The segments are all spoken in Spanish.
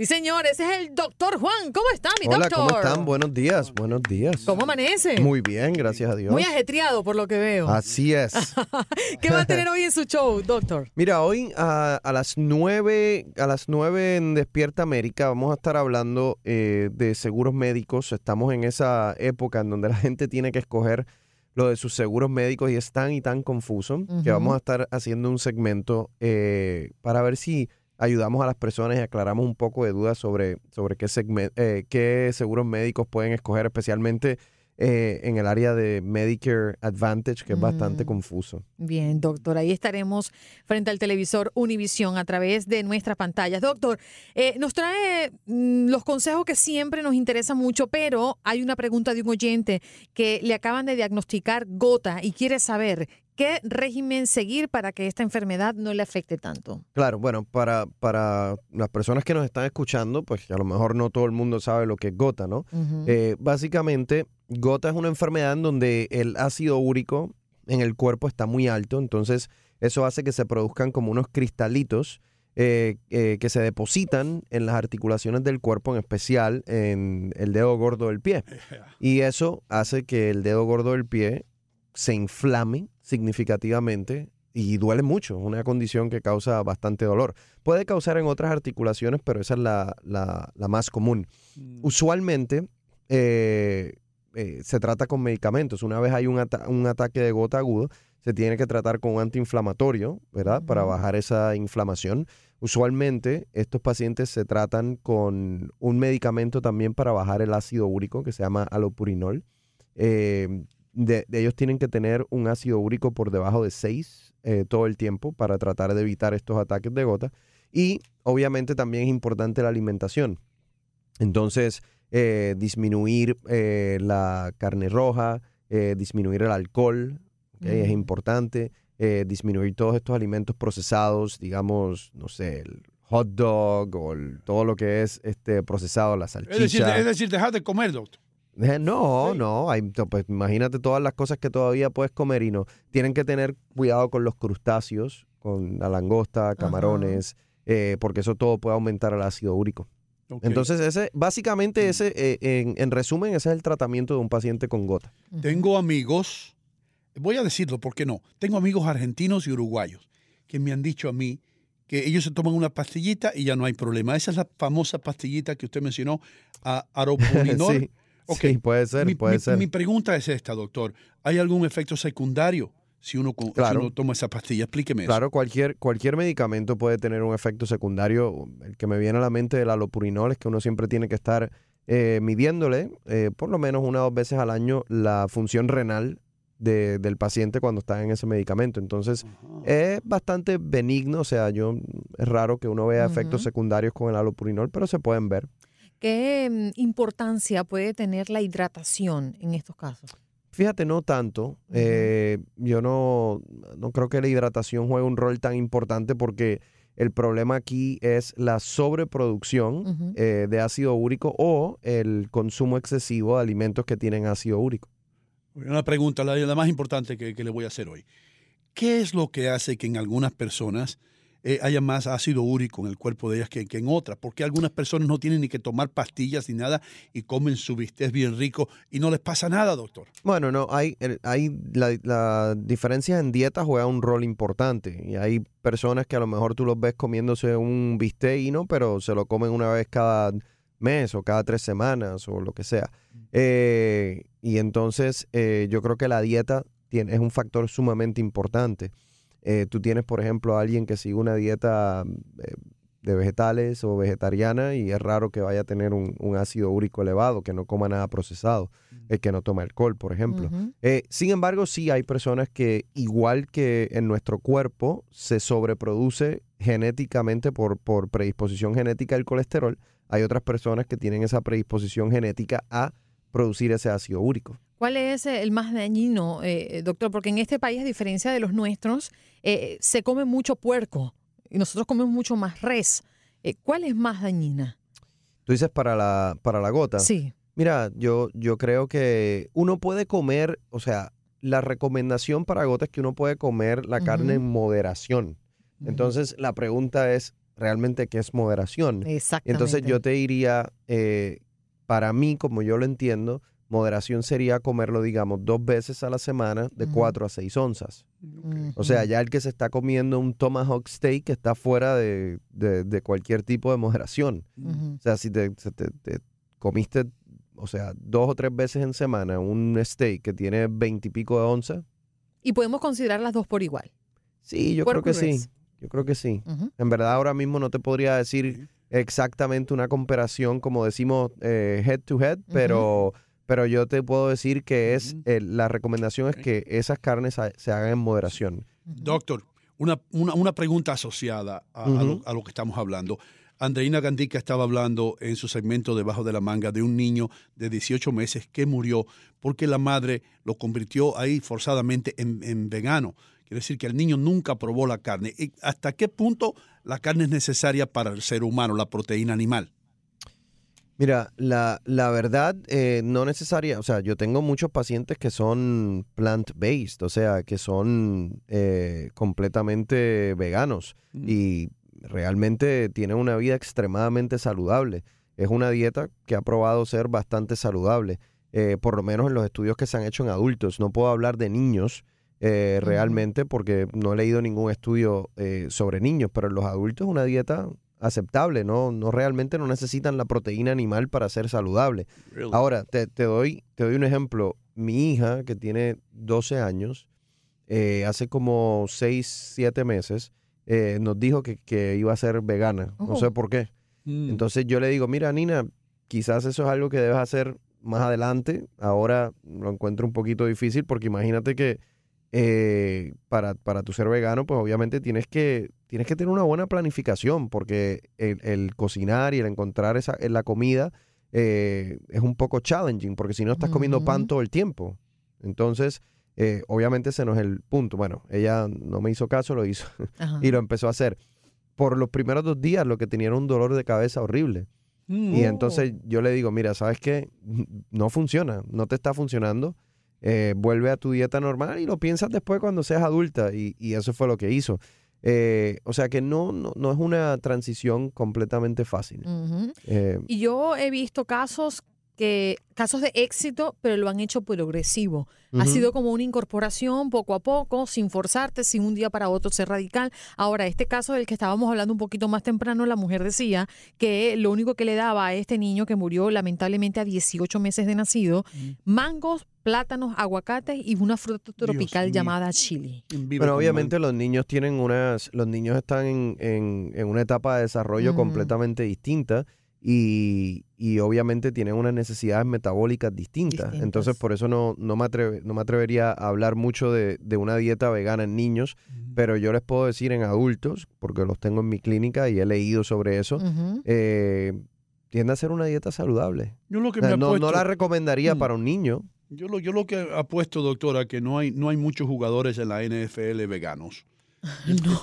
Sí, señor, ese es el doctor Juan. ¿Cómo está, mi Hola, doctor? ¿cómo están? Buenos días, buenos días. ¿Cómo amanece? Muy bien, gracias a Dios. Muy ajetreado, por lo que veo. Así es. ¿Qué va a tener hoy en su show, doctor? Mira, hoy a, a las 9, a las 9 en Despierta América vamos a estar hablando eh, de seguros médicos. Estamos en esa época en donde la gente tiene que escoger lo de sus seguros médicos y es tan y tan confuso que vamos a estar haciendo un segmento eh, para ver si ayudamos a las personas y aclaramos un poco de dudas sobre, sobre qué, eh, qué seguros médicos pueden escoger, especialmente eh, en el área de Medicare Advantage, que es bastante Mm. confuso. Bien, doctor, ahí estaremos frente al televisor Univisión a través de nuestras pantallas. Doctor, eh, nos trae mm, los consejos que siempre nos interesan mucho, pero hay una pregunta de un oyente que le acaban de diagnosticar gota y quiere saber qué régimen seguir para que esta enfermedad no le afecte tanto. Claro, bueno, para, para las personas que nos están escuchando, pues a lo mejor no todo el mundo sabe lo que es gota, ¿no? Eh, básicamente, gota es una enfermedad en donde el ácido úrico en el cuerpo está muy alto, entonces eso hace que se produzcan como unos cristalitos eh, eh, que se depositan en las articulaciones del cuerpo, en especial en el dedo gordo del pie. Y eso hace que el dedo gordo del pie se inflame significativamente y duele mucho, una condición que causa bastante dolor. Puede causar en otras articulaciones, pero esa es la, la- la más común. Usualmente eh, eh, se trata con medicamentos. Una vez hay un, ata- un ataque de gota agudo, se tiene que tratar con un antiinflamatorio, ¿verdad? Para bajar esa inflamación. Usualmente estos pacientes se tratan con un medicamento también para bajar el ácido úrico que se llama alopurinol. Eh, de, de ellos tienen que tener un ácido úrico por debajo de 6 todo el tiempo para tratar de evitar estos ataques de gota. Y obviamente también es importante la alimentación. Entonces, eh, disminuir eh, la carne roja, eh, disminuir el alcohol, es importante. eh, disminuir todos estos alimentos procesados, digamos, no sé, el hot dog o el- todo lo que es este procesado, la Es decir, salchicha. es decir, dejar de comer, doctor. Eh, No, Sí. no, hay, pues imagínate todas las cosas que todavía puedes comer y no. Tienen que tener cuidado con los crustáceos, con la langosta, camarones, porque eso todo puede aumentar el ácido úrico. Entonces, ese, básicamente, ese, eh, en, en resumen, ese es el tratamiento de un paciente con gota. Tengo amigos, voy a decirlo, ¿por qué no? Tengo amigos argentinos y uruguayos que me han dicho a mí que ellos se toman una pastillita y ya no hay problema. Esa es la famosa pastillita que usted mencionó, a sí, Ok. sí, puede ser, mi, puede mi- ser. mi pregunta es esta, doctor. ¿Hay algún efecto secundario si uno, si toma esa pastilla? Explíqueme eso. Claro, cualquier, cualquier medicamento puede tener un efecto secundario. El que me viene a la mente del alopurinol es que uno siempre tiene que estar eh, midiéndole eh, por lo menos una o dos veces al año la función renal de- del paciente cuando está en ese medicamento. Entonces, es bastante benigno, o sea, yo es raro que uno vea efectos secundarios con el alopurinol, pero se pueden ver. ¿Qué mm, importancia puede tener la hidratación en estos casos? Fíjate, no tanto. Eh, yo no, no creo que la hidratación juegue un rol tan importante porque el problema aquí es la sobreproducción eh, de ácido úrico o el consumo excesivo de alimentos que tienen ácido úrico. Una pregunta, la, la más importante que, que le voy a hacer hoy. ¿Qué es lo que hace que en algunas personas eh, haya más ácido úrico en el cuerpo de ellas que, que en otras? Porque algunas personas no tienen ni que tomar pastillas ni nada y comen su bistec bien rico y no les pasa nada, doctor. Bueno, no, hay, hay la, la diferencia en dieta juega un rol importante. Y hay personas que a lo mejor tú los ves comiéndose un bistec y no, pero se lo comen una vez cada mes o cada tres semanas o lo que sea. Eh, y entonces eh, yo creo que la dieta tiene, es un factor sumamente importante. Eh, tú tienes, por ejemplo, a alguien que sigue una dieta eh, de vegetales o vegetariana y es raro que vaya a tener un, un ácido úrico elevado, que no coma nada procesado, el que no toma alcohol, por ejemplo. Eh, sin embargo, sí hay personas que, igual que en nuestro cuerpo, se sobreproduce genéticamente por, por predisposición genética el colesterol, hay otras personas que tienen esa predisposición genética a producir ese ácido úrico. ¿Cuál es eh, el más dañino, eh, doctor? Porque en este país, a diferencia de los nuestros, eh, se come mucho puerco y nosotros comemos mucho más res. Eh, ¿Cuál es más dañina? Tú dices para la, para la gota. Sí. Mira, yo, yo creo que uno puede comer, o sea, la recomendación para gota es que uno puede comer la carne en moderación. Entonces, la pregunta es, ¿realmente qué es moderación? Exactamente. Entonces yo te diría, eh, para mí, como yo lo entiendo, moderación sería comerlo, digamos, dos veces a la semana de cuatro a seis onzas. O sea, ya el que se está comiendo un tomahawk steak está fuera de, de- de cualquier tipo de moderación. O sea, si te, se te- te comiste, o sea, dos o tres veces en semana un steak que tiene veintipico de onzas, Y podemos considerar las dos por igual. sí, yo creo que sí. Yo creo que sí. En verdad ahora mismo no te podría decir exactamente una comparación como decimos eh, head to head, pero, pero yo te puedo decir que es eh, la recomendación es que esas carnes se hagan en moderación. Doctor, una, una, una pregunta asociada a, a lo, Ujú. a lo que estamos hablando. Andreina Gandica estaba hablando en su segmento Debajo de la Manga de un niño de 18 meses que murió porque la madre lo convirtió ahí forzadamente en, en vegano. Quiere decir que el niño nunca probó la carne. ¿Y ¿Hasta qué punto la carne es necesaria para el ser humano, la proteína animal? Mira, la, la verdad eh, no necesaria, o sea, yo tengo muchos pacientes que son plant-based, o sea, que son eh, completamente veganos Mm. y realmente tienen una vida extremadamente saludable. Es una dieta que ha probado ser bastante saludable, eh, por lo menos en los estudios que se han hecho en adultos. No puedo hablar de niños eh, Ujú. realmente porque no he leído ningún estudio eh, sobre niños, pero en los adultos es una dieta aceptable, no, no realmente no necesitan la proteína animal para ser saludable. Really? Ahora, te, te doy, te doy un ejemplo. Mi hija, que tiene 12 años, eh, hace como 6, 7 meses, eh, nos dijo que, que iba a ser vegana. No Oh. sé por qué. Mm. Entonces yo le digo, mira, Nina, quizás eso es algo que debes hacer más adelante. Ahora lo encuentro un poquito difícil porque imagínate que eh, para, para tu ser vegano, pues obviamente tienes que, tienes que tener una buena planificación porque el, el cocinar y el encontrar esa, en la comida eh, es un poco challenging porque si no estás comiendo pan todo el tiempo. Entonces, eh, obviamente ese no es el punto. Bueno, ella no me hizo caso, lo hizo Ajá. y lo empezó a hacer. Por los primeros dos días lo que tenía era un dolor de cabeza horrible. Mm. Y entonces yo le digo, mira, ¿sabes qué? No funciona, no te está funcionando. Eh, vuelve a tu dieta normal y lo piensas después cuando seas adulta. Y, y eso fue lo que hizo. Eh, o sea que no, no, no es una transición completamente fácil. Eh, Y yo he visto casos que casos de éxito, pero lo han hecho progresivo. Ha sido como una incorporación poco a poco, sin forzarte, sin un día para otro ser radical. Ahora, este caso del que estábamos hablando un poquito más temprano, la mujer decía que lo único que le daba a este niño que murió lamentablemente a 18 meses de nacido, mangos, plátanos, aguacates y una fruta tropical mío. llamada chili. Vive Bueno, con obviamente los niños tienen unas, los niños están en, en- en una etapa de desarrollo Mm. completamente distinta y, y obviamente tienen unas necesidades metabólicas distintas. Distintas. Entonces, por eso no, no, me atreve- no me atrevería a hablar mucho de, de una dieta vegana en niños, pero yo les puedo decir en adultos, porque los tengo en mi clínica y he leído sobre eso, eh, tiende a ser una dieta saludable. Yo lo que O sea, me no, apuesto, no la recomendaría Mm. para un niño. yo lo, yo lo que apuesto, doctora, que no hay, no hay muchos jugadores en la NFL veganos.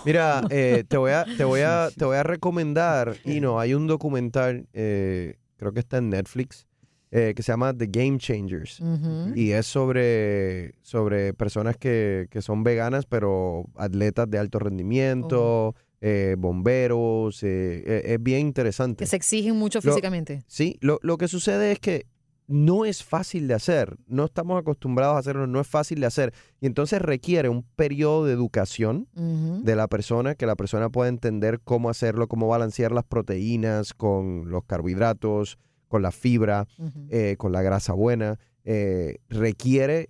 Mira, eh, te, voy a, te, voy a, te voy a recomendar, y no, hay un documental, eh, creo que está en Netflix, eh, que se llama The Game Changers. Y es sobre, sobre personas que, que son veganas, pero atletas de alto rendimiento, eh, bomberos. eh, eh, es bien interesante. Que se exigen mucho Lo- físicamente. Sí, lo, lo que sucede es que no es fácil de hacer, no estamos acostumbrados a hacerlo, no es fácil de hacer. Y entonces requiere un periodo de educación de la persona, que la persona pueda entender cómo hacerlo, cómo balancear las proteínas con los carbohidratos, con la fibra, eh, con la grasa buena. Eh, requiere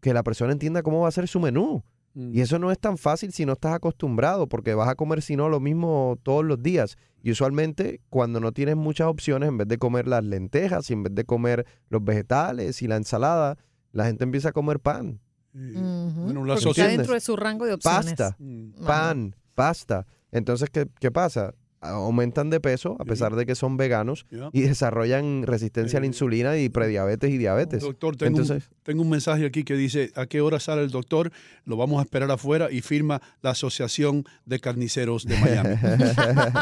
que la persona entienda cómo va a ser su menú. Mm. Y eso no es tan fácil si no estás acostumbrado, porque vas a comer si no lo mismo todos los días. Y usualmente cuando no tienes muchas opciones, en vez de comer las lentejas y en vez de comer los vegetales y la ensalada, la gente empieza a comer pan, bueno, la está dentro de su rango de opciones. pasta, Mm. Pan, pasta. Entonces, ¿qué, qué pasa? Aumentan de peso a pesar de que son veganos y desarrollan resistencia a la Eh, insulina y prediabetes y diabetes. Doctor, tengo, Entonces, un, tengo un mensaje aquí que dice, ¿a qué hora sale el doctor? Lo vamos a esperar afuera y firma la Asociación de Carniceros de Miami.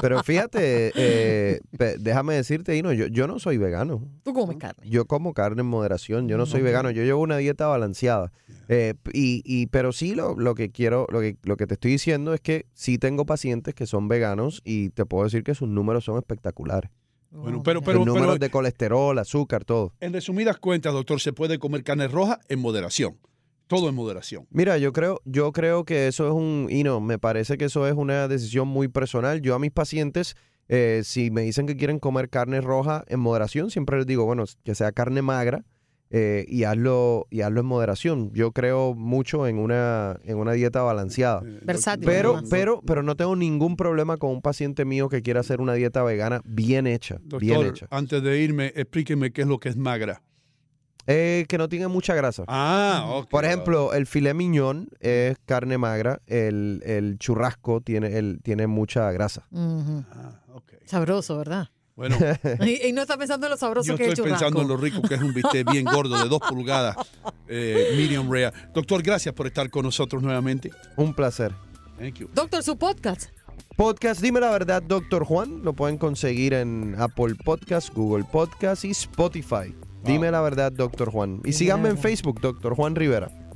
pero fíjate, eh, déjame decirte, Ino, yo, yo no soy vegano. Tú comes carne. Yo como carne en moderación, yo no soy vegano, yo llevo una dieta balanceada. Eh, y, y- pero sí lo, lo que quiero, lo que, lo que te estoy diciendo es que sí tengo pacientes que son veganos y te puedo decir que sus números son espectaculares. Bueno, pero- pero- Sus números de colesterol, azúcar, todo. en resumidas cuentas, doctor, se puede comer carne roja en moderación. Todo en moderación. Mira, yo creo, yo creo que eso es un, y no, me parece que eso es una decisión muy personal. Yo a mis pacientes, eh, si me dicen que quieren comer carne roja en moderación, siempre les digo, bueno, que sea carne magra eh, y hazlo, y hazlo en moderación. Yo creo mucho en una, en una dieta balanceada. Eh, Versátil, Pero, además. pero, pero no tengo ningún problema con un paciente mío que quiera hacer una dieta vegana bien hecha, bien Doctor, hecha. antes de irme, explíqueme qué es lo que es magra. Eh, que no tenga mucha grasa. Ah, ok. Por ejemplo, el filet miñón es carne magra, el, el churrasco tiene, el, tiene mucha grasa. Ah. Sabroso, ¿verdad? Bueno, Y, y no está pensando en lo sabroso yo que es estoy pensando en lo rico que es un bistec bien gordo de dos pulgadas, eh, medium rare. Doctor, gracias por estar con nosotros nuevamente. Un placer. Thank you. Doctor, su podcast. Podcast, dime la verdad, Doctor Juan. Lo pueden conseguir en Apple Podcast, Google Podcast y Spotify. Dime la verdad, Doctor Juan. Y síganme en. Facebook, Doctor Juan Rivera.